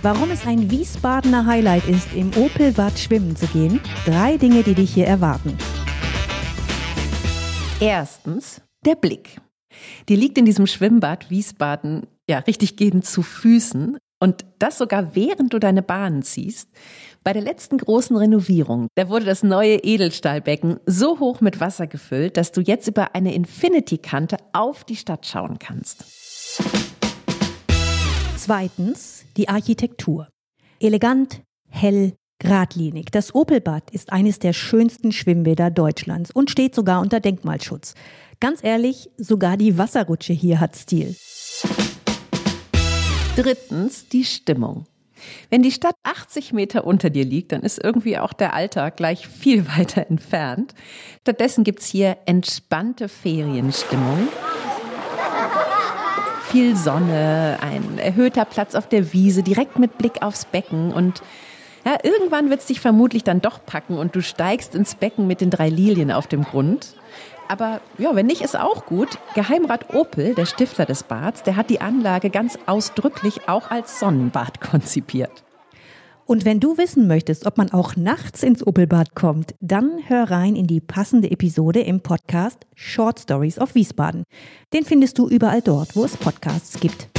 Warum es ein Wiesbadener Highlight ist, im Opelbad schwimmen zu gehen. Drei Dinge, die dich hier erwarten. Erstens der Blick. Die liegt in diesem Schwimmbad Wiesbaden ja richtig gehend zu Füßen und das sogar während du deine Bahnen ziehst. Bei der letzten großen Renovierung, da wurde das neue Edelstahlbecken so hoch mit Wasser gefüllt, dass du jetzt über eine Infinity-Kante auf die Stadt schauen kannst. Zweitens die Architektur. Elegant, hell, geradlinig. Das Opelbad ist eines der schönsten Schwimmbäder Deutschlands und steht sogar unter Denkmalschutz. Ganz ehrlich, sogar die Wasserrutsche hier hat Stil. Drittens die Stimmung. Wenn die Stadt 80 Meter unter dir liegt, dann ist irgendwie auch der Alltag gleich viel weiter entfernt. Stattdessen gibt's hier entspannte Ferienstimmung. Viel Sonne, ein erhöhter Platz auf der Wiese, direkt mit Blick aufs Becken und ja, irgendwann wird's dich vermutlich dann doch packen und du steigst ins Becken mit den drei Lilien auf dem Grund. Aber ja, wenn nicht, ist auch gut. Geheimrat Opel, der Stifter des Bads, der hat die Anlage ganz ausdrücklich auch als Sonnenbad konzipiert. Und wenn du wissen möchtest, ob man auch nachts ins Opelbad kommt, dann hör rein in die passende Episode im Podcast Short Stories of Wiesbaden. Den findest du überall dort, wo es Podcasts gibt.